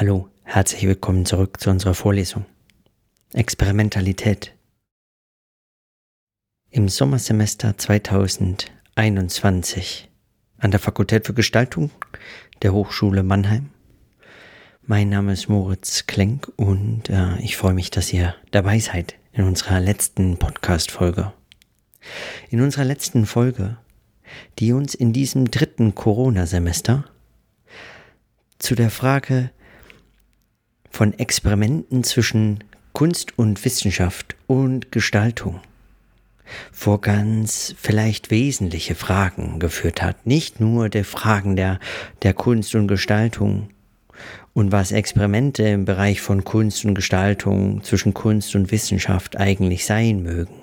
Hallo, herzlich willkommen zurück zu unserer Vorlesung. Experimentalität. Im Sommersemester 2021 an der Fakultät für Gestaltung der Hochschule Mannheim. Mein Name ist Moritz Klenk und äh, ich freue mich, dass ihr dabei seid in unserer letzten Podcast-Folge. In unserer letzten Folge, die uns in diesem dritten Corona-Semester zu der Frage von Experimenten zwischen Kunst und Wissenschaft und Gestaltung vor ganz vielleicht wesentliche Fragen geführt hat. Nicht nur der Fragen der, der Kunst und Gestaltung und was Experimente im Bereich von Kunst und Gestaltung zwischen Kunst und Wissenschaft eigentlich sein mögen,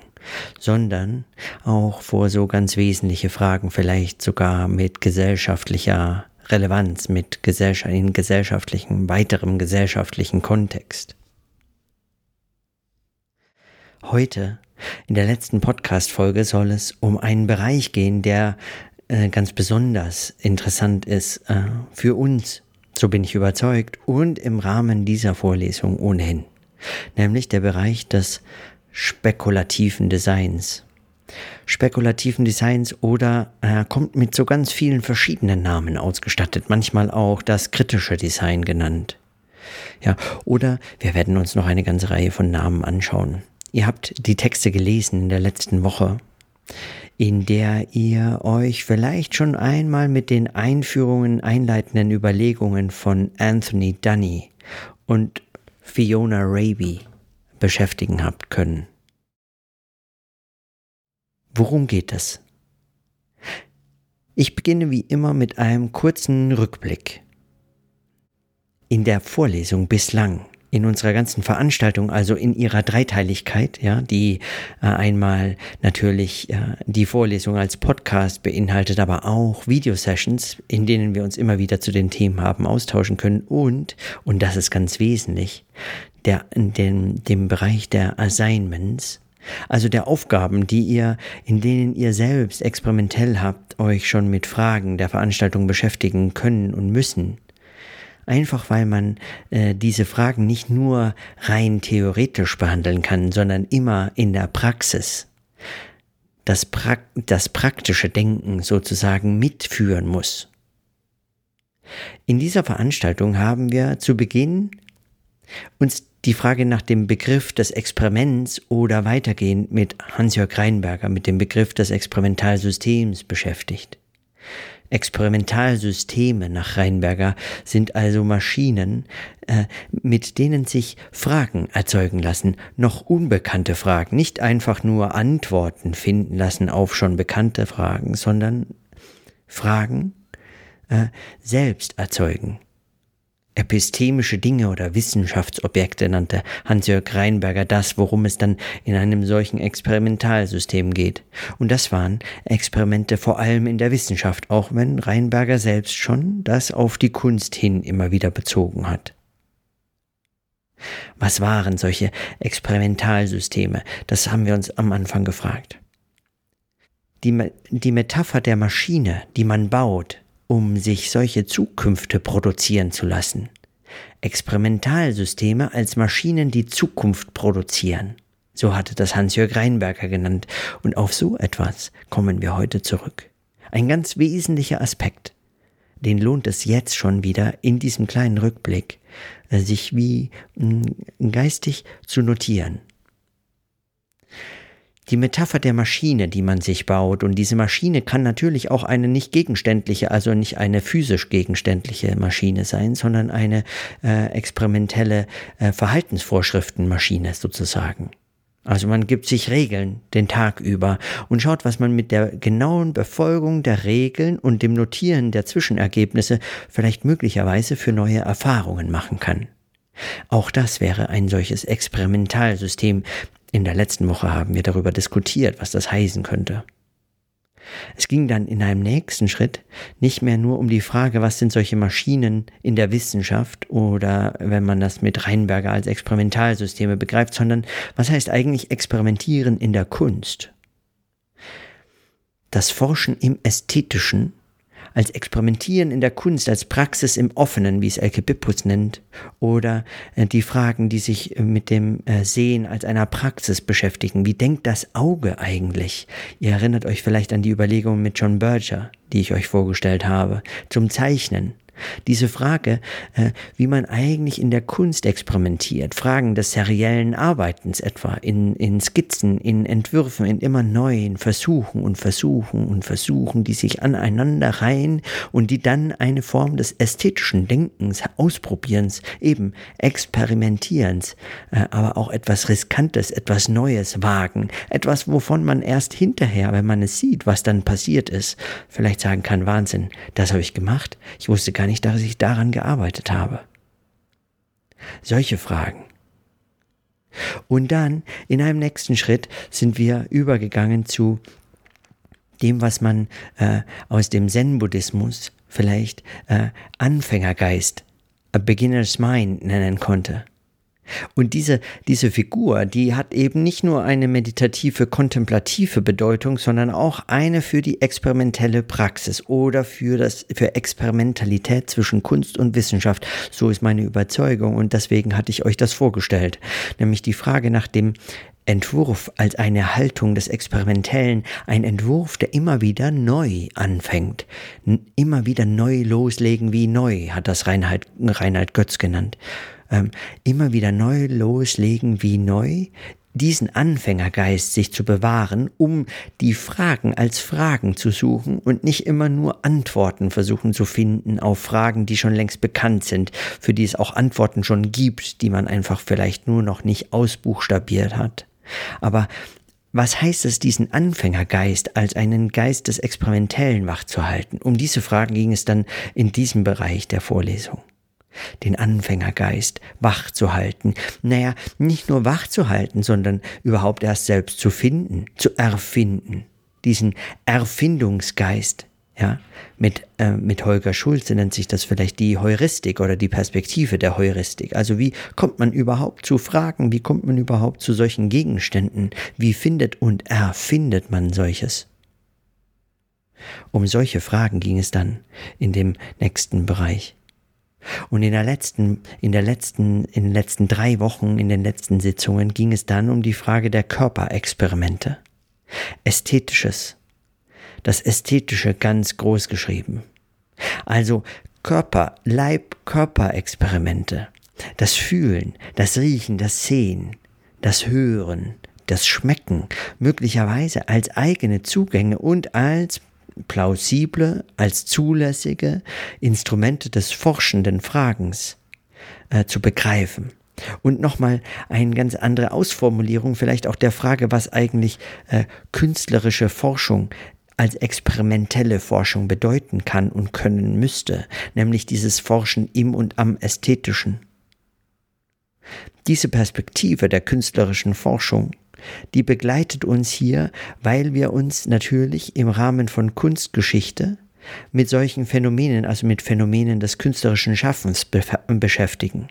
sondern auch vor so ganz wesentliche Fragen vielleicht sogar mit gesellschaftlicher Relevanz mit Gesellschaft, in gesellschaftlichen, weiterem gesellschaftlichen Kontext. Heute, in der letzten Podcast-Folge, soll es um einen Bereich gehen, der äh, ganz besonders interessant ist äh, für uns, so bin ich überzeugt, und im Rahmen dieser Vorlesung ohnehin, nämlich der Bereich des spekulativen Designs spekulativen Designs oder äh, kommt mit so ganz vielen verschiedenen Namen ausgestattet, manchmal auch das kritische Design genannt. Ja, oder wir werden uns noch eine ganze Reihe von Namen anschauen. Ihr habt die Texte gelesen in der letzten Woche, in der ihr euch vielleicht schon einmal mit den Einführungen, einleitenden Überlegungen von Anthony Dunny und Fiona Raby beschäftigen habt können. Worum geht es? Ich beginne wie immer mit einem kurzen Rückblick. In der Vorlesung bislang, in unserer ganzen Veranstaltung, also in ihrer Dreiteiligkeit, ja, die äh, einmal natürlich äh, die Vorlesung als Podcast beinhaltet, aber auch Videosessions, in denen wir uns immer wieder zu den Themen haben austauschen können und, und das ist ganz wesentlich, der, dem, dem Bereich der Assignments, also der Aufgaben, die ihr, in denen ihr selbst experimentell habt, euch schon mit Fragen der Veranstaltung beschäftigen können und müssen. Einfach weil man äh, diese Fragen nicht nur rein theoretisch behandeln kann, sondern immer in der Praxis das, pra das praktische Denken sozusagen mitführen muss. In dieser Veranstaltung haben wir zu Beginn uns die Frage nach dem Begriff des Experiments oder weitergehend mit Hans-Jörg Reinberger mit dem Begriff des Experimentalsystems beschäftigt. Experimentalsysteme nach Reinberger sind also Maschinen, äh, mit denen sich Fragen erzeugen lassen, noch unbekannte Fragen, nicht einfach nur Antworten finden lassen auf schon bekannte Fragen, sondern Fragen äh, selbst erzeugen epistemische Dinge oder Wissenschaftsobjekte nannte Hans-Jörg Reinberger das, worum es dann in einem solchen Experimentalsystem geht. Und das waren Experimente vor allem in der Wissenschaft, auch wenn Reinberger selbst schon das auf die Kunst hin immer wieder bezogen hat. Was waren solche Experimentalsysteme? Das haben wir uns am Anfang gefragt. Die, die Metapher der Maschine, die man baut, um sich solche Zukünfte produzieren zu lassen. Experimentalsysteme als Maschinen, die Zukunft produzieren. So hatte das Hans-Jörg Reinberger genannt. Und auf so etwas kommen wir heute zurück. Ein ganz wesentlicher Aspekt. Den lohnt es jetzt schon wieder in diesem kleinen Rückblick, äh, sich wie mm, geistig zu notieren die Metapher der Maschine, die man sich baut. Und diese Maschine kann natürlich auch eine nicht gegenständliche, also nicht eine physisch gegenständliche Maschine sein, sondern eine äh, experimentelle äh, Verhaltensvorschriftenmaschine sozusagen. Also man gibt sich Regeln den Tag über und schaut, was man mit der genauen Befolgung der Regeln und dem Notieren der Zwischenergebnisse vielleicht möglicherweise für neue Erfahrungen machen kann. Auch das wäre ein solches Experimentalsystem, in der letzten Woche haben wir darüber diskutiert, was das heißen könnte. Es ging dann in einem nächsten Schritt nicht mehr nur um die Frage, was sind solche Maschinen in der Wissenschaft oder wenn man das mit Reinberger als Experimentalsysteme begreift, sondern was heißt eigentlich Experimentieren in der Kunst? Das Forschen im Ästhetischen als Experimentieren in der Kunst, als Praxis im Offenen, wie es Elke Bippus nennt, oder äh, die Fragen, die sich äh, mit dem äh, Sehen als einer Praxis beschäftigen. Wie denkt das Auge eigentlich? Ihr erinnert euch vielleicht an die Überlegungen mit John Berger, die ich euch vorgestellt habe, zum Zeichnen. Diese Frage, äh, wie man eigentlich in der Kunst experimentiert, Fragen des seriellen Arbeitens etwa, in, in Skizzen, in Entwürfen, in immer neuen Versuchen und Versuchen und Versuchen, die sich aneinander reihen und die dann eine Form des ästhetischen Denkens, Ausprobierens, eben Experimentierens, äh, aber auch etwas Riskantes, etwas Neues wagen, etwas, wovon man erst hinterher, wenn man es sieht, was dann passiert ist, vielleicht sagen kann, Wahnsinn, das habe ich gemacht, ich wusste gar nicht, dass ich daran gearbeitet habe. Solche Fragen. Und dann, in einem nächsten Schritt, sind wir übergegangen zu dem, was man äh, aus dem Zen-Buddhismus vielleicht äh, Anfängergeist, a beginner's mind nennen konnte. Und diese, diese Figur, die hat eben nicht nur eine meditative, kontemplative Bedeutung, sondern auch eine für die experimentelle Praxis oder für das, für Experimentalität zwischen Kunst und Wissenschaft. So ist meine Überzeugung und deswegen hatte ich euch das vorgestellt. Nämlich die Frage nach dem Entwurf als eine Haltung des Experimentellen, ein Entwurf, der immer wieder neu anfängt, immer wieder neu loslegen wie neu, hat das Reinhard, Reinhard Götz genannt ähm, immer wieder neu loslegen wie neu, diesen Anfängergeist sich zu bewahren, um die Fragen als Fragen zu suchen und nicht immer nur Antworten versuchen zu finden auf Fragen, die schon längst bekannt sind, für die es auch Antworten schon gibt, die man einfach vielleicht nur noch nicht ausbuchstabiert hat. Aber was heißt es, diesen Anfängergeist als einen Geist des Experimentellen wachzuhalten? Um diese Fragen ging es dann in diesem Bereich der Vorlesung den Anfängergeist wach zu halten. Naja, nicht nur wach zu halten, sondern überhaupt erst selbst zu finden, zu erfinden. Diesen Erfindungsgeist, ja, mit, äh, mit Holger Schulze nennt sich das vielleicht die Heuristik oder die Perspektive der Heuristik. Also wie kommt man überhaupt zu Fragen? Wie kommt man überhaupt zu solchen Gegenständen? Wie findet und erfindet man solches? Um solche Fragen ging es dann in dem nächsten Bereich. Und in der letzten, in der letzten, in den letzten drei Wochen, in den letzten Sitzungen ging es dann um die Frage der Körperexperimente. Ästhetisches. Das Ästhetische ganz groß geschrieben. Also Körper, Leib, Körperexperimente. Das Fühlen, das Riechen, das Sehen, das Hören, das Schmecken, möglicherweise als eigene Zugänge und als plausible, als zulässige Instrumente des forschenden Fragens äh, zu begreifen. Und nochmal eine ganz andere Ausformulierung vielleicht auch der Frage, was eigentlich äh, künstlerische Forschung als experimentelle Forschung bedeuten kann und können müsste, nämlich dieses Forschen im und am Ästhetischen. Diese Perspektive der künstlerischen Forschung die begleitet uns hier, weil wir uns natürlich im Rahmen von Kunstgeschichte mit solchen Phänomenen, also mit Phänomenen des künstlerischen Schaffens be beschäftigen.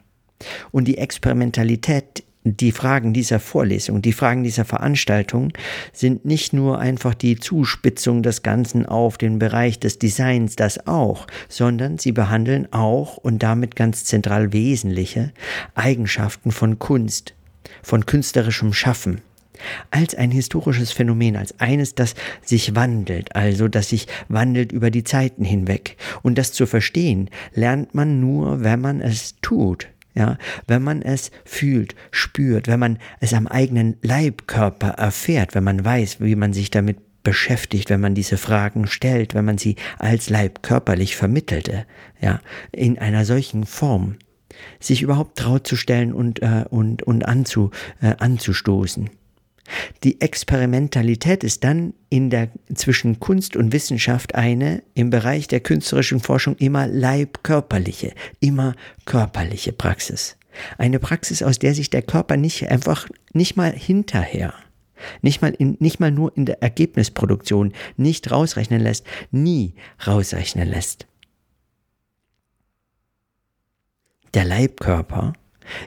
Und die Experimentalität, die Fragen dieser Vorlesung, die Fragen dieser Veranstaltung sind nicht nur einfach die Zuspitzung des Ganzen auf den Bereich des Designs, das auch, sondern sie behandeln auch und damit ganz zentral wesentliche Eigenschaften von Kunst, von künstlerischem Schaffen als ein historisches Phänomen, als eines, das sich wandelt, also das sich wandelt über die Zeiten hinweg. Und das zu verstehen, lernt man nur, wenn man es tut. Ja, wenn man es fühlt, spürt, wenn man es am eigenen Leibkörper erfährt, wenn man weiß, wie man sich damit beschäftigt, wenn man diese Fragen stellt, wenn man sie als Leib körperlich vermittelte, ja, in einer solchen Form, sich überhaupt traut zu stellen und, äh, und, und anzu, äh, anzustoßen. Die Experimentalität ist dann in der, zwischen Kunst und Wissenschaft eine im Bereich der künstlerischen Forschung immer leibkörperliche, immer körperliche Praxis. Eine Praxis, aus der sich der Körper nicht einfach, nicht mal hinterher, nicht mal, in, nicht mal nur in der Ergebnisproduktion nicht rausrechnen lässt, nie rausrechnen lässt. Der Leibkörper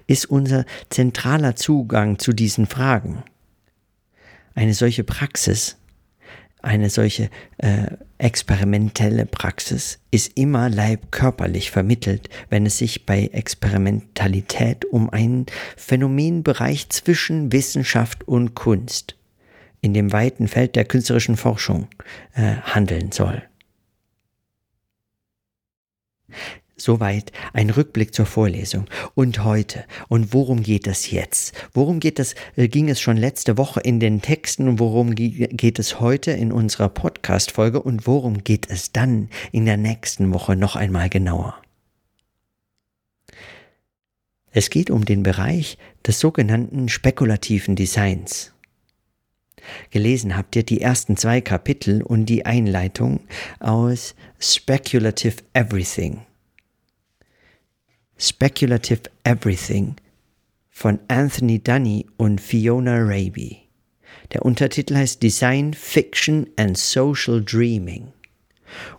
ist unser zentraler Zugang zu diesen Fragen. Eine solche Praxis eine solche äh, experimentelle Praxis ist immer leibkörperlich vermittelt, wenn es sich bei Experimentalität um einen Phänomenbereich zwischen Wissenschaft und Kunst in dem weiten Feld der künstlerischen Forschung äh, handeln soll. Soweit ein Rückblick zur Vorlesung. Und heute. Und worum geht es jetzt? Worum geht es, äh, ging es schon letzte Woche in den Texten und worum geht es heute in unserer Podcast-Folge und worum geht es dann in der nächsten Woche noch einmal genauer? Es geht um den Bereich des sogenannten spekulativen Designs. Gelesen habt ihr die ersten zwei Kapitel und die Einleitung aus Speculative Everything Speculative Everything von Anthony Dunny und Fiona Raby. Der Untertitel heißt Design, Fiction and Social Dreaming.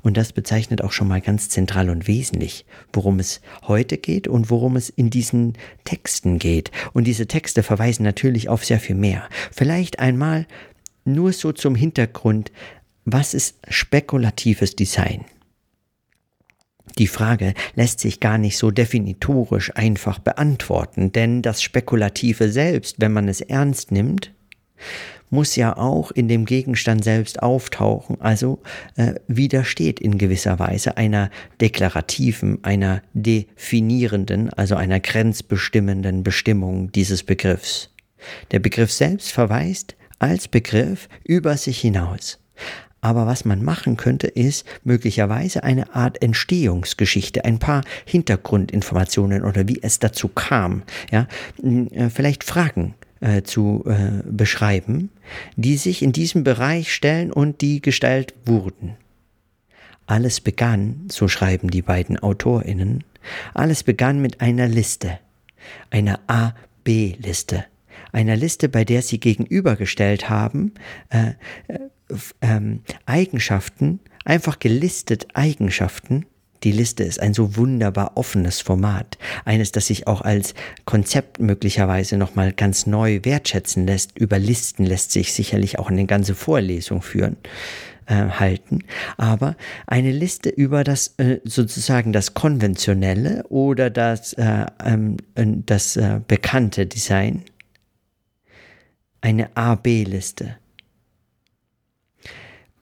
Und das bezeichnet auch schon mal ganz zentral und wesentlich, worum es heute geht und worum es in diesen Texten geht. Und diese Texte verweisen natürlich auf sehr viel mehr. Vielleicht einmal nur so zum Hintergrund, was ist spekulatives Design? Die Frage lässt sich gar nicht so definitorisch einfach beantworten, denn das Spekulative selbst, wenn man es ernst nimmt, muss ja auch in dem Gegenstand selbst auftauchen, also äh, widersteht in gewisser Weise einer deklarativen, einer definierenden, also einer grenzbestimmenden Bestimmung dieses Begriffs. Der Begriff selbst verweist als Begriff über sich hinaus. Aber was man machen könnte, ist möglicherweise eine Art Entstehungsgeschichte, ein paar Hintergrundinformationen oder wie es dazu kam, ja, äh, vielleicht Fragen äh, zu äh, beschreiben, die sich in diesem Bereich stellen und die gestellt wurden. Alles begann, so schreiben die beiden AutorInnen, alles begann mit einer Liste, einer A-B-Liste einer Liste, bei der sie gegenübergestellt haben, äh, äh, ähm, Eigenschaften, einfach gelistet Eigenschaften. Die Liste ist ein so wunderbar offenes Format, eines, das sich auch als Konzept möglicherweise nochmal ganz neu wertschätzen lässt. Über Listen lässt sich sicherlich auch eine ganze Vorlesung führen äh, halten, aber eine Liste über das äh, sozusagen das konventionelle oder das, äh, ähm, das äh, bekannte Design, eine A-B-Liste.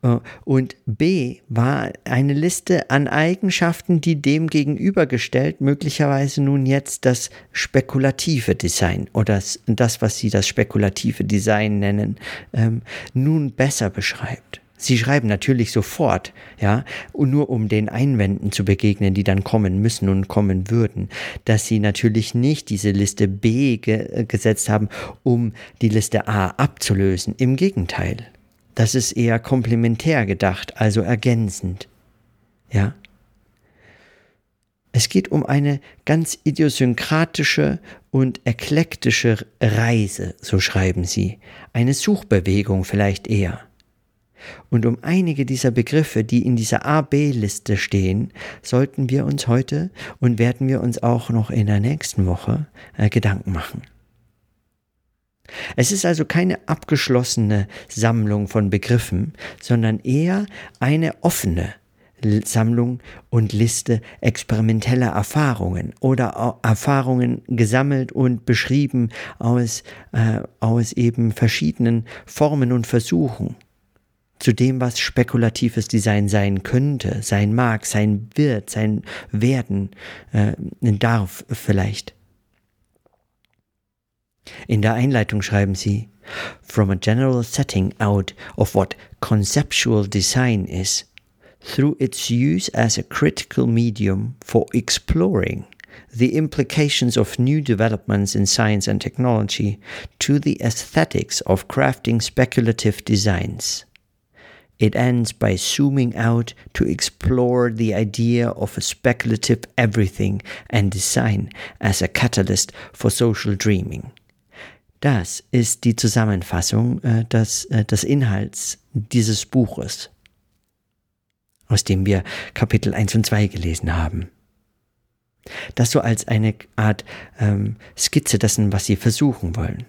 Äh, und B war eine Liste an Eigenschaften, die dem gegenübergestellt möglicherweise nun jetzt das spekulative Design oder das, was Sie das spekulative Design nennen, ähm, nun besser beschreibt. Sie schreiben natürlich sofort, ja, nur um den Einwänden zu begegnen, die dann kommen müssen und kommen würden, dass sie natürlich nicht diese Liste B ge gesetzt haben, um die Liste A abzulösen. Im Gegenteil. Das ist eher komplementär gedacht, also ergänzend. Ja? Es geht um eine ganz idiosynkratische und eklektische Reise, so schreiben sie, eine Suchbewegung vielleicht eher. Und um einige dieser Begriffe, die in dieser A-B-Liste stehen, sollten wir uns heute und werden wir uns auch noch in der nächsten Woche äh, Gedanken machen. Es ist also keine abgeschlossene Sammlung von Begriffen, sondern eher eine offene Sammlung und Liste experimenteller Erfahrungen oder Erfahrungen gesammelt und beschrieben aus, äh, aus eben verschiedenen Formen und Versuchen zu dem, was spekulatives Design sein könnte, sein mag, sein wird, sein werden äh, darf vielleicht. In der Einleitung schreiben sie, From a general setting out of what conceptual design is, through its use as a critical medium for exploring the implications of new developments in science and technology to the aesthetics of crafting speculative designs. It ends by zooming out to explore the idea of a speculative everything and design as a catalyst for social dreaming. Das ist die Zusammenfassung äh, des, äh, des Inhalts dieses Buches, aus dem wir Kapitel 1 und 2 gelesen haben. Das so als eine Art ähm, Skizze dessen, was sie versuchen wollen.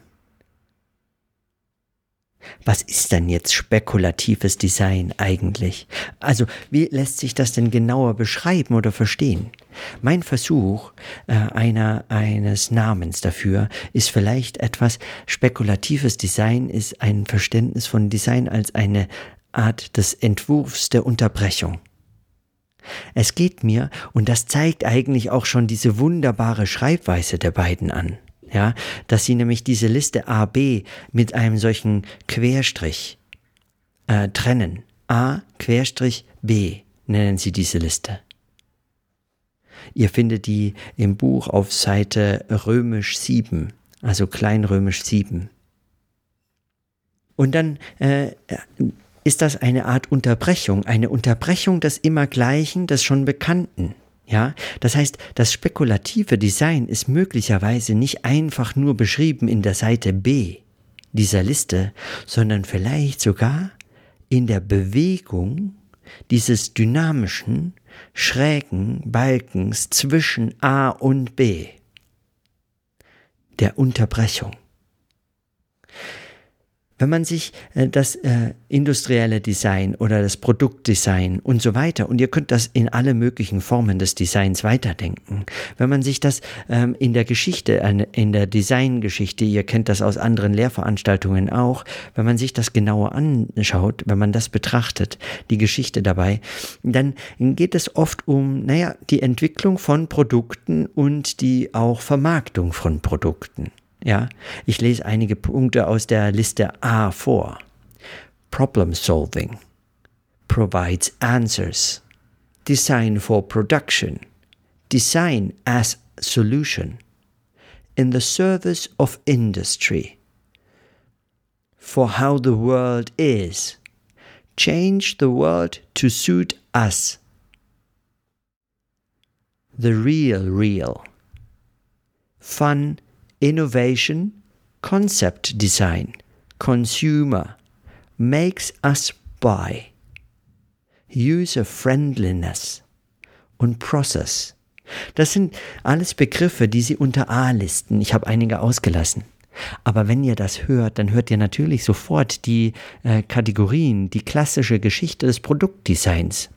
Was ist denn jetzt spekulatives Design eigentlich? Also, wie lässt sich das denn genauer beschreiben oder verstehen? Mein Versuch äh, einer, eines Namens dafür ist vielleicht etwas, spekulatives Design ist ein Verständnis von Design als eine Art des Entwurfs der Unterbrechung. Es geht mir, und das zeigt eigentlich auch schon diese wunderbare Schreibweise der beiden an, ja, dass sie nämlich diese Liste A, B mit einem solchen Querstrich äh, trennen. A, Querstrich, B nennen sie diese Liste. Ihr findet die im Buch auf Seite römisch 7, also kleinrömisch 7. Und dann äh, ist das eine Art Unterbrechung, eine Unterbrechung des Immergleichen, des schon Bekannten. Ja, das heißt, das spekulative Design ist möglicherweise nicht einfach nur beschrieben in der Seite B dieser Liste, sondern vielleicht sogar in der Bewegung dieses dynamischen, schrägen Balkens zwischen A und B, der Unterbrechung. Wenn man sich äh, das äh, industrielle Design oder das Produktdesign und so weiter, und ihr könnt das in alle möglichen Formen des Designs weiterdenken, wenn man sich das ähm, in der Geschichte, in der Designgeschichte, ihr kennt das aus anderen Lehrveranstaltungen auch, wenn man sich das genauer anschaut, wenn man das betrachtet, die Geschichte dabei, dann geht es oft um, naja, die Entwicklung von Produkten und die auch Vermarktung von Produkten. Ja, ich lese einige Punkte aus der Liste A vor. Problem solving provides answers. Design for production. Design as solution. In the service of industry. For how the world is. Change the world to suit us. The real real. Fun Innovation, Concept Design, Consumer, Makes Us Buy, User Friendliness und Process. Das sind alles Begriffe, die Sie unter A listen. Ich habe einige ausgelassen. Aber wenn ihr das hört, dann hört ihr natürlich sofort die äh, Kategorien, die klassische Geschichte des Produktdesigns.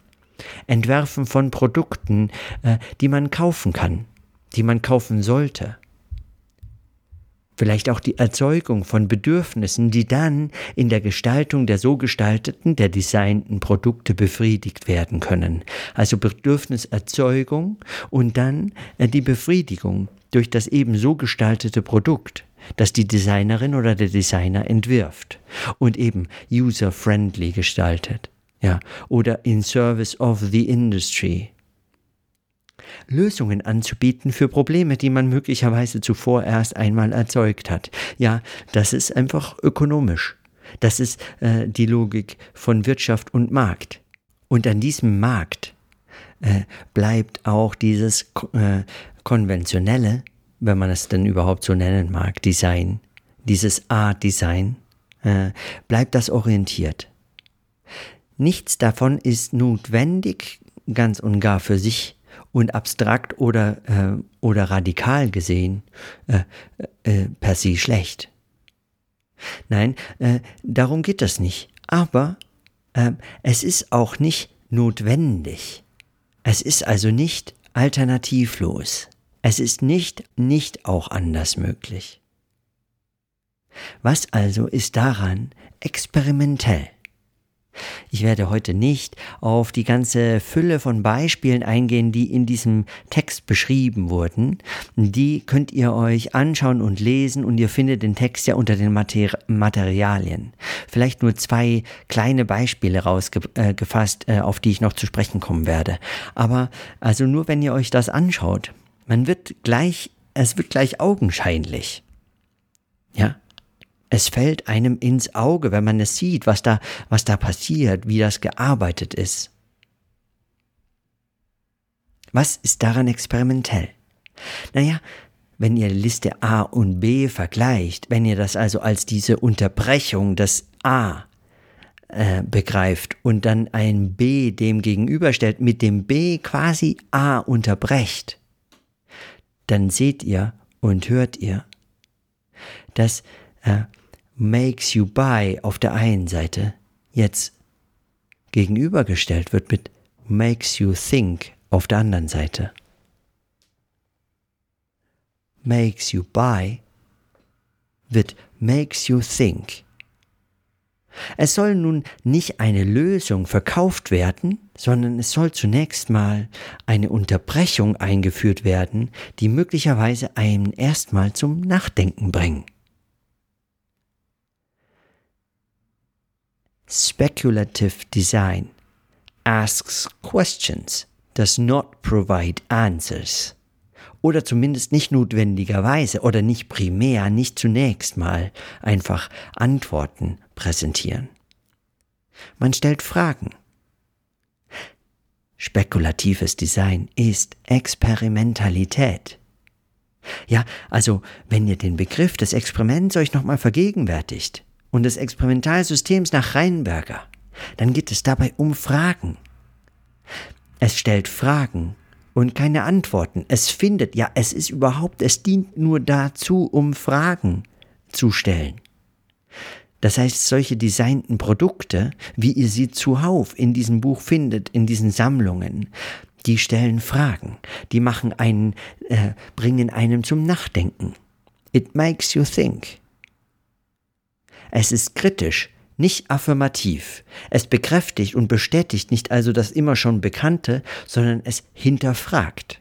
Entwerfen von Produkten, äh, die man kaufen kann, die man kaufen sollte vielleicht auch die Erzeugung von Bedürfnissen, die dann in der Gestaltung der so gestalteten, der designten Produkte befriedigt werden können. Also Bedürfniserzeugung und dann äh, die Befriedigung durch das eben so gestaltete Produkt, das die Designerin oder der Designer entwirft und eben user-friendly gestaltet. Ja, oder in service of the industry, Lösungen anzubieten für Probleme, die man möglicherweise zuvor erst einmal erzeugt hat. Ja, das ist einfach ökonomisch. Das ist äh, die Logik von Wirtschaft und Markt. Und an diesem Markt äh, bleibt auch dieses äh, konventionelle, wenn man es denn überhaupt so nennen mag, Design, dieses Art-Design, äh, bleibt das orientiert. Nichts davon ist notwendig, ganz und gar für sich und abstrakt oder, äh, oder radikal gesehen äh, äh, per se schlecht. Nein, äh, darum geht das nicht. Aber äh, es ist auch nicht notwendig. Es ist also nicht alternativlos. Es ist nicht nicht auch anders möglich. Was also ist daran experimentell? Ich werde heute nicht auf die ganze Fülle von Beispielen eingehen, die in diesem Text beschrieben wurden. Die könnt ihr euch anschauen und lesen und ihr findet den Text ja unter den Mater Materialien. Vielleicht nur zwei kleine Beispiele rausgefasst, äh, auf die ich noch zu sprechen kommen werde. Aber also nur wenn ihr euch das anschaut, man wird gleich, es wird gleich augenscheinlich. Ja, es fällt einem ins Auge, wenn man es sieht, was da, was da passiert, wie das gearbeitet ist. Was ist daran experimentell? Naja, wenn ihr Liste A und B vergleicht, wenn ihr das also als diese Unterbrechung des A äh, begreift und dann ein B dem gegenüberstellt, mit dem B quasi A unterbrecht, dann seht ihr und hört ihr, dass äh, makes you buy auf der einen Seite jetzt gegenübergestellt wird mit makes you think auf der anderen Seite. Makes you buy wird makes you think. Es soll nun nicht eine Lösung verkauft werden, sondern es soll zunächst mal eine Unterbrechung eingeführt werden, die möglicherweise einen erstmal zum Nachdenken bringen. Speculative design asks questions, does not provide answers. Oder zumindest nicht notwendigerweise oder nicht primär, nicht zunächst mal einfach Antworten präsentieren. Man stellt Fragen. Spekulatives Design ist Experimentalität. Ja, also wenn ihr den Begriff des Experiments euch nochmal vergegenwärtigt, und des Experimentalsystems nach Reinberger, dann geht es dabei um Fragen. Es stellt Fragen und keine Antworten. Es findet, ja, es ist überhaupt, es dient nur dazu, um Fragen zu stellen. Das heißt, solche designten Produkte, wie ihr sie zuhauf in diesem Buch findet, in diesen Sammlungen, die stellen Fragen, die machen einen, äh, bringen einem zum Nachdenken. It makes you think. Es ist kritisch, nicht affirmativ. Es bekräftigt und bestätigt nicht also das immer schon Bekannte, sondern es hinterfragt.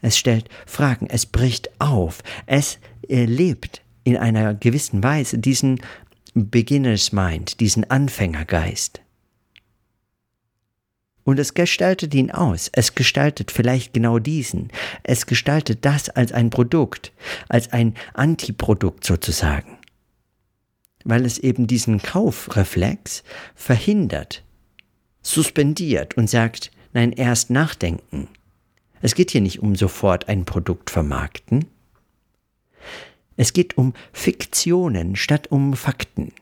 Es stellt Fragen, es bricht auf, es lebt in einer gewissen Weise diesen Beginners Mind, diesen Anfängergeist. Und es gestaltet ihn aus. Es gestaltet vielleicht genau diesen. Es gestaltet das als ein Produkt, als ein Antiprodukt sozusagen weil es eben diesen Kaufreflex verhindert, suspendiert und sagt, nein, erst nachdenken. Es geht hier nicht um sofort ein Produkt vermarkten. Es geht um Fiktionen statt um Fakten.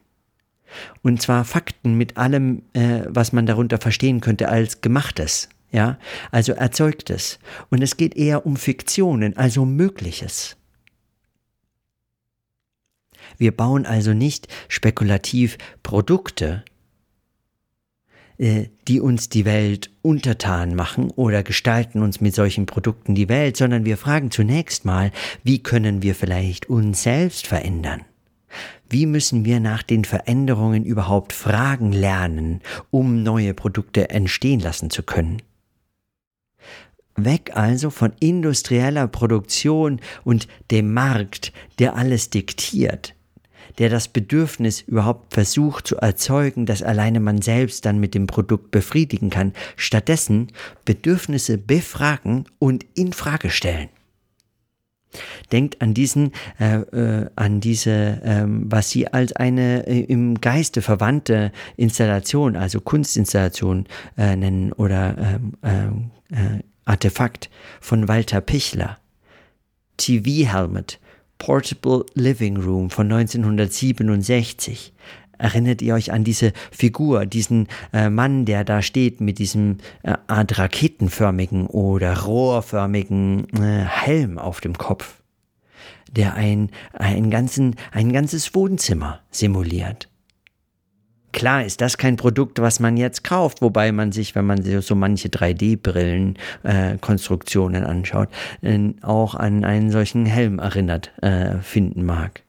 Und zwar Fakten mit allem, äh, was man darunter verstehen könnte als gemachtes, ja, also erzeugtes. Und es geht eher um Fiktionen, also Mögliches. Wir bauen also nicht spekulativ Produkte, äh, die uns die Welt untertan machen oder gestalten uns mit solchen Produkten die Welt, sondern wir fragen zunächst mal, wie können wir vielleicht uns selbst verändern? Wie müssen wir nach den Veränderungen überhaupt Fragen lernen, um neue Produkte entstehen lassen zu können? Weg also von industrieller Produktion und dem Markt, der alles diktiert, der das Bedürfnis überhaupt versucht zu erzeugen, das alleine man selbst dann mit dem Produkt befriedigen kann. Stattdessen Bedürfnisse befragen und in Frage stellen. Denkt an diesen, äh, äh, an diese, ähm, was Sie als eine äh, im Geiste verwandte Installation, also Kunstinstallation äh, nennen oder ähm, äh, äh, Artefakt von Walter Pichler. TV Helmet Portable Living Room von 1967. Erinnert ihr euch an diese Figur, diesen äh, Mann, der da steht mit diesem äh, Art raketenförmigen oder rohrförmigen äh, Helm auf dem Kopf, der ein, ein, ganzen, ein ganzes Wohnzimmer simuliert? Klar ist das kein Produkt, was man jetzt kauft, wobei man sich, wenn man so manche 3D-Brillen-Konstruktionen äh, anschaut, äh, auch an einen solchen Helm erinnert äh, finden mag.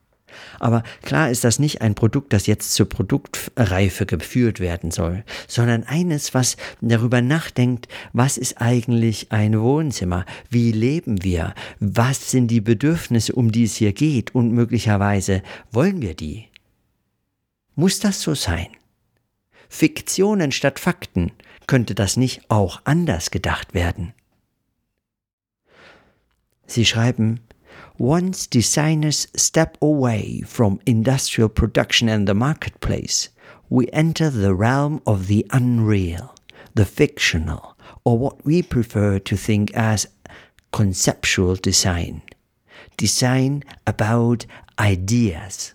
Aber klar ist das nicht ein Produkt, das jetzt zur Produktreife geführt werden soll, sondern eines, was darüber nachdenkt, was ist eigentlich ein Wohnzimmer, wie leben wir, was sind die Bedürfnisse, um die es hier geht und möglicherweise wollen wir die. Muss das so sein? Fiktionen statt Fakten, könnte das nicht auch anders gedacht werden? Sie schreiben, Once designers step away from industrial production and the marketplace, we enter the realm of the unreal, the fictional, or what we prefer to think as conceptual design. Design about ideas.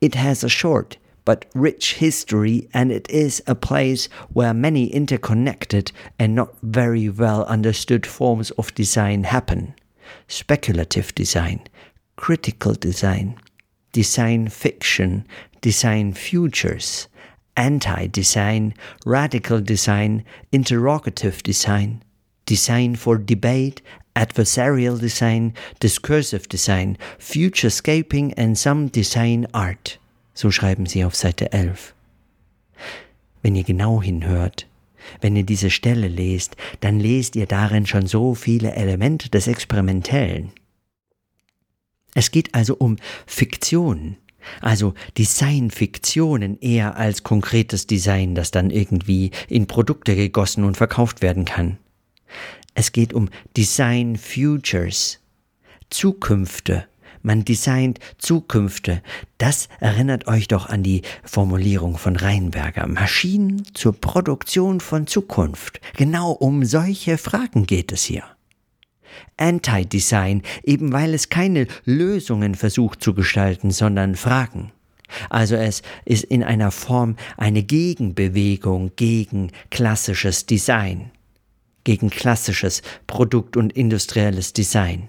It has a short but rich history, and it is a place where many interconnected and not very well understood forms of design happen. Speculative design, critical design, Design Fiction, Design Futures, Anti-Design, Radical Design, Interrogative Design, Design for Debate, Adversarial Design, Discursive Design, Futurescaping and some Design Art. So schreiben sie auf Seite 11. Wenn ihr genau hinhört, wenn ihr diese Stelle lest, dann lest ihr darin schon so viele Elemente des Experimentellen. Es geht also um Fiktion, also Designfiktionen eher als konkretes Design, das dann irgendwie in Produkte gegossen und verkauft werden kann. Es geht um Design Futures, Zukünfte. Man designt Zukünfte. Das erinnert euch doch an die Formulierung von Reinberger. Maschinen zur Produktion von Zukunft. Genau um solche Fragen geht es hier. Anti-Design, eben weil es keine Lösungen versucht zu gestalten, sondern Fragen. Also es ist in einer Form eine Gegenbewegung gegen klassisches Design, gegen klassisches Produkt- und industrielles Design.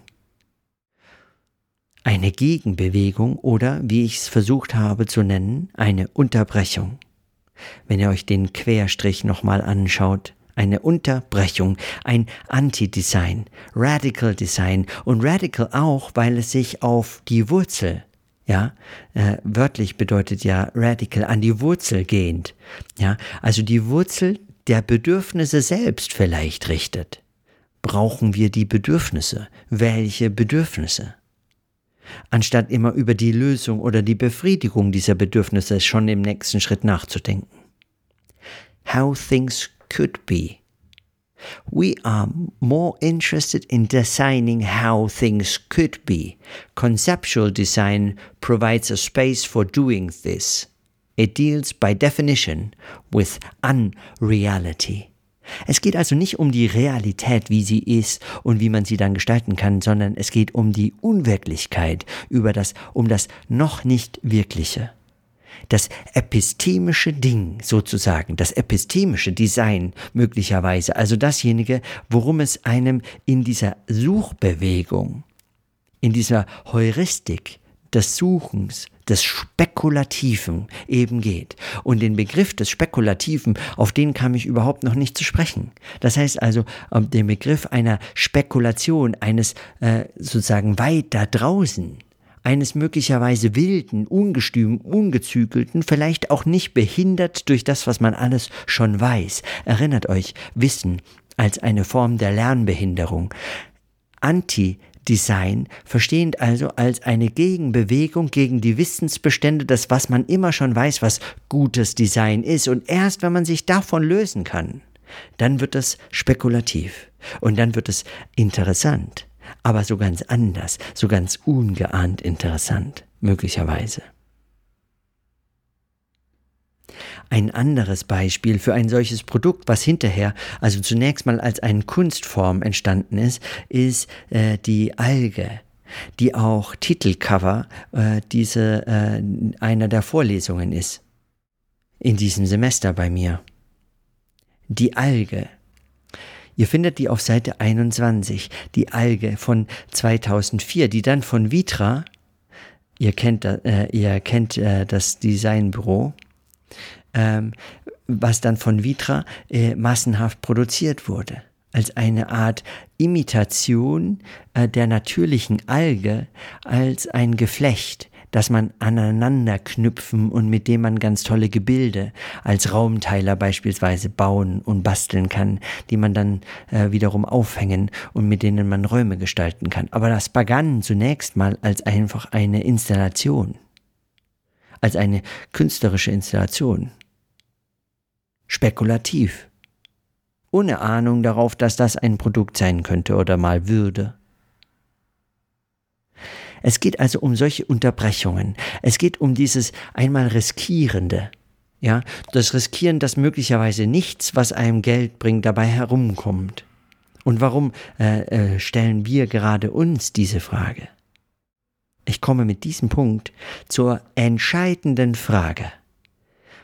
Eine Gegenbewegung oder, wie ich es versucht habe zu nennen, eine Unterbrechung. Wenn ihr euch den Querstrich nochmal anschaut, eine Unterbrechung, ein Anti-Design, Radical Design und Radical auch, weil es sich auf die Wurzel, ja, äh, wörtlich bedeutet ja Radical, an die Wurzel gehend, ja, also die Wurzel der Bedürfnisse selbst vielleicht richtet. Brauchen wir die Bedürfnisse? Welche Bedürfnisse? Anstatt immer über die Lösung oder die Befriedigung dieser Bedürfnisse schon im nächsten Schritt nachzudenken. How things could be. We are more interested in designing how things could be. Conceptual design provides a space for doing this. It deals by definition with unreality. Es geht also nicht um die Realität, wie sie ist und wie man sie dann gestalten kann, sondern es geht um die Unwirklichkeit, über das, um das noch nicht Wirkliche das epistemische Ding sozusagen, das epistemische Design möglicherweise, also dasjenige, worum es einem in dieser Suchbewegung, in dieser Heuristik des Suchens, des Spekulativen eben geht. Und den Begriff des Spekulativen, auf den kam ich überhaupt noch nicht zu sprechen. Das heißt also, ähm, den Begriff einer Spekulation, eines äh, sozusagen weit da draußen, eines möglicherweise wilden, ungestüm, ungezügelten, vielleicht auch nicht behindert durch das, was man alles schon weiß. Erinnert euch, Wissen als eine Form der Lernbehinderung. Anti-Design verstehend also als eine Gegenbewegung gegen die Wissensbestände, das was man immer schon weiß, was gutes Design ist. Und erst wenn man sich davon lösen kann, dann wird es spekulativ und dann wird es interessant aber so ganz anders, so ganz ungeahnt interessant, möglicherweise. Ein anderes Beispiel für ein solches Produkt, was hinterher, also zunächst mal als eine Kunstform entstanden ist, ist äh, die Alge, die auch Titelcover äh, diese äh, einer der Vorlesungen ist. In diesem Semester bei mir. Die Alge, Ihr findet die auf Seite 21, die Alge von 2004, die dann von Vitra, ihr kennt, äh, ihr kennt äh, das Designbüro, ähm, was dann von Vitra äh, massenhaft produziert wurde als eine Art Imitation äh, der natürlichen Alge als ein Geflecht, das man aneinander knüpfen und mit dem man ganz tolle Gebilde als Raumteiler beispielsweise bauen und basteln kann, die man dann äh, wiederum aufhängen und mit denen man Räume gestalten kann. Aber das begann zunächst mal als einfach eine Installation, als eine künstlerische Installation. Spekulativ. Ohne Ahnung darauf, dass das ein Produkt sein könnte oder mal würde. Es geht also um solche Unterbrechungen. Es geht um dieses einmal Riskierende. Ja, das Riskieren, dass möglicherweise nichts, was einem Geld bringt, dabei herumkommt. Und warum äh, äh, stellen wir gerade uns diese Frage? Ich komme mit diesem Punkt zur entscheidenden Frage.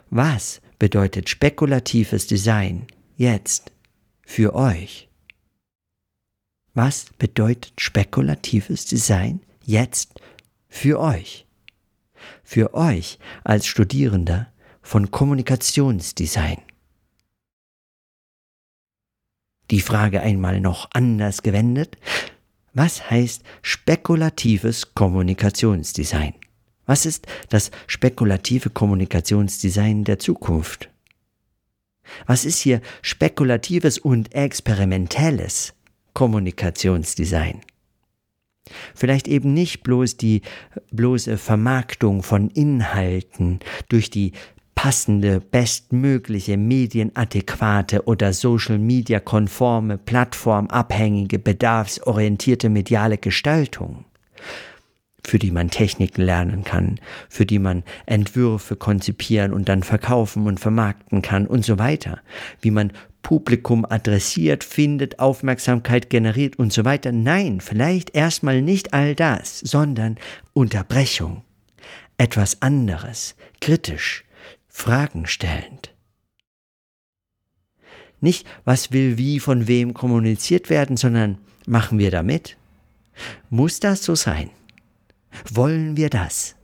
Was bedeutet spekulatives Design jetzt für euch? Was bedeutet spekulatives Design jetzt für euch. für euch als Studierender von Kommunikationsdesign. Die Frage einmal noch anders gewendet. Was heißt spekulatives Kommunikationsdesign? Was ist das spekulative Kommunikationsdesign der Zukunft? Was ist hier spekulatives und experimentelles Kommunikationsdesign? Vielleicht eben nicht bloß die bloße Vermarktung von Inhalten durch die passende, bestmögliche, medienadäquate oder Social Media konforme, plattformabhängige, bedarfsorientierte mediale Gestaltung, für die man Techniken lernen kann, für die man Entwürfe konzipieren und dann verkaufen und vermarkten kann und so weiter, wie man Publikum adressiert, findet, Aufmerksamkeit generiert und so weiter. Nein, vielleicht erstmal nicht all das, sondern Unterbrechung, etwas anderes, kritisch, Fragen stellend. Nicht, was will wie von wem kommuniziert werden, sondern machen wir damit? Muss das so sein? Wollen wir das?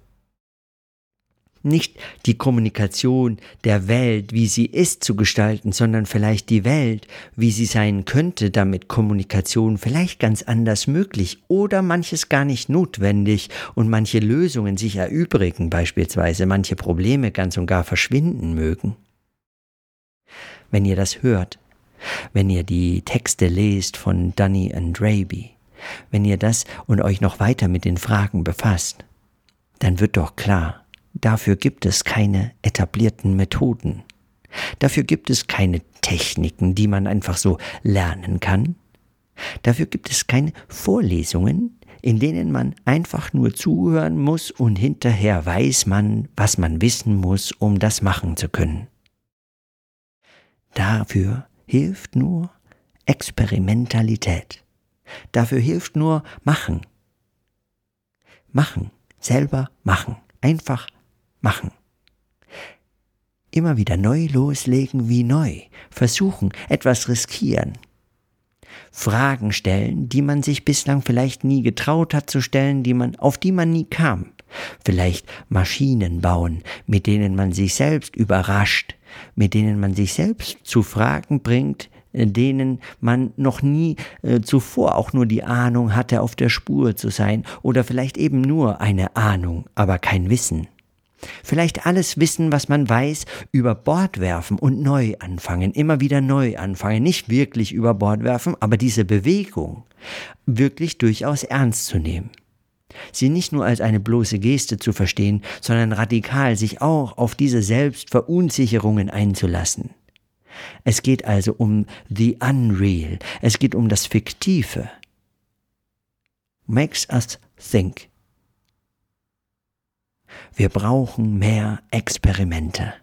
Nicht die Kommunikation der Welt, wie sie ist, zu gestalten, sondern vielleicht die Welt, wie sie sein könnte, damit Kommunikation vielleicht ganz anders möglich oder manches gar nicht notwendig und manche Lösungen sich erübrigen, beispielsweise manche Probleme ganz und gar verschwinden mögen. Wenn ihr das hört, wenn ihr die Texte lest von Dunny and Raby, wenn ihr das und euch noch weiter mit den Fragen befasst, dann wird doch klar, dafür gibt es keine etablierten Methoden. Dafür gibt es keine Techniken, die man einfach so lernen kann. Dafür gibt es keine Vorlesungen, in denen man einfach nur zuhören muss und hinterher weiß man, was man wissen muss, um das machen zu können. Dafür hilft nur Experimentalität. Dafür hilft nur machen. Machen, selber machen, einfach machen. Immer wieder neu loslegen wie neu, versuchen, etwas riskieren. Fragen stellen, die man sich bislang vielleicht nie getraut hat zu stellen, die man, auf die man nie kam. Vielleicht Maschinen bauen, mit denen man sich selbst überrascht, mit denen man sich selbst zu Fragen bringt, denen man noch nie äh, zuvor auch nur die Ahnung hatte, auf der Spur zu sein, oder vielleicht eben nur eine Ahnung, aber kein Wissen. Vielleicht alles Wissen, was man weiß, über Bord werfen und neu anfangen, immer wieder neu anfangen, nicht wirklich über Bord werfen, aber diese Bewegung wirklich durchaus ernst zu nehmen. Sie nicht nur als eine bloße Geste zu verstehen, sondern radikal sich auch auf diese Selbstverunsicherungen einzulassen. Es geht also um the unreal, es geht um das Fiktive. Makes us think. Wir brauchen mehr Experimente.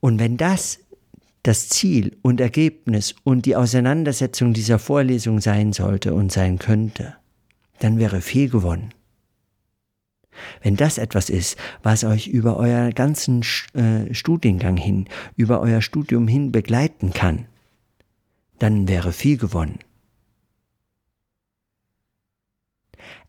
Und wenn das das Ziel und Ergebnis und die Auseinandersetzung dieser Vorlesung sein sollte und sein könnte, dann wäre viel gewonnen. Wenn das etwas ist, was euch über euer ganzen äh, Studiengang hin, über euer Studium hin begleiten kann, dann wäre viel gewonnen.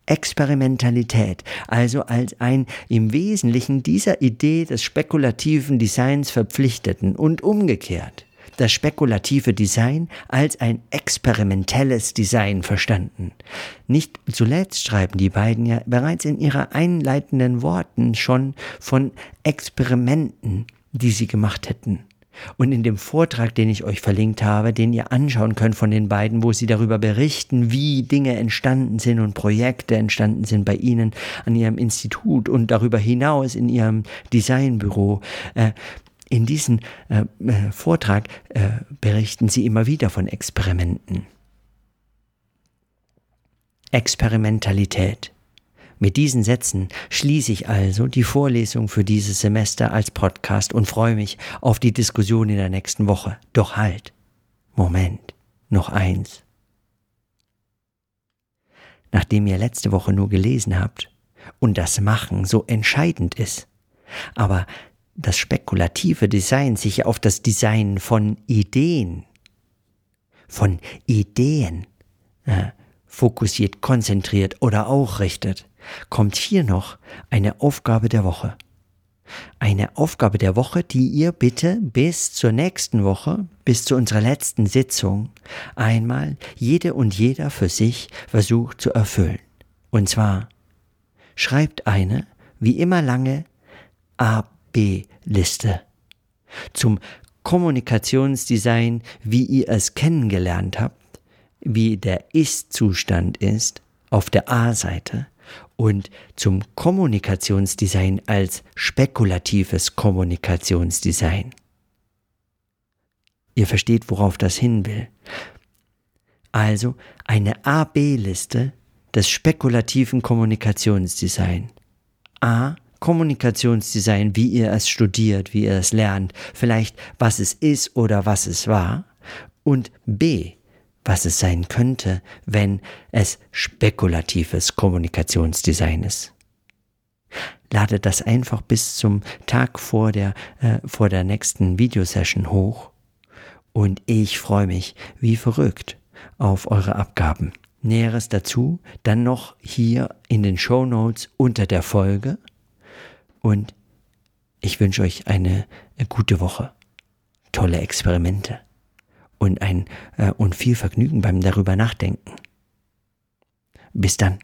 Experimentalität, also als ein im Wesentlichen dieser Idee des spekulativen Designs verpflichteten und umgekehrt das spekulative Design als ein experimentelles Design verstanden. Nicht zuletzt schreiben die beiden ja bereits in ihrer einleitenden Worten schon von Experimenten, die sie gemacht hätten. Und in dem Vortrag, den ich euch verlinkt habe, den ihr anschauen könnt von den beiden, wo sie darüber berichten, wie Dinge entstanden sind und Projekte entstanden sind bei ihnen an ihrem Institut und darüber hinaus in ihrem Designbüro, äh, in diesem äh, äh, Vortrag äh, berichten sie immer wieder von Experimenten. Experimentalität. Mit diesen Sätzen schließe ich also die Vorlesung für dieses Semester als Podcast und freue mich auf die Diskussion in der nächsten Woche. Doch halt. Moment. Noch eins. Nachdem ihr letzte Woche nur gelesen habt und das Machen so entscheidend ist, aber das spekulative Design sich auf das Design von Ideen, von Ideen äh, fokussiert, konzentriert oder auch richtet, kommt hier noch eine Aufgabe der Woche. Eine Aufgabe der Woche, die ihr bitte bis zur nächsten Woche, bis zu unserer letzten Sitzung, einmal jede und jeder für sich versucht zu erfüllen. Und zwar schreibt eine, wie immer lange, A-B-Liste zum Kommunikationsdesign, wie ihr es kennengelernt habt, wie der Ist-Zustand ist auf der A-Seite und zum Kommunikationsdesign als spekulatives Kommunikationsdesign. Ihr versteht, worauf das hin will. Also eine A-B-Liste des spekulativen Kommunikationsdesign. A. Kommunikationsdesign, wie ihr es studiert, wie ihr es lernt, vielleicht was es ist oder was es war. Und B was es sein könnte, wenn es spekulatives Kommunikationsdesign ist. Lade das einfach bis zum Tag vor der, äh, vor der nächsten Videosession hoch und ich freue mich wie verrückt auf eure Abgaben. Näheres dazu dann noch hier in den Show Notes unter der Folge und ich wünsche euch eine, eine gute Woche. Tolle Experimente und ein äh, und viel Vergnügen beim darüber nachdenken. Bis dann.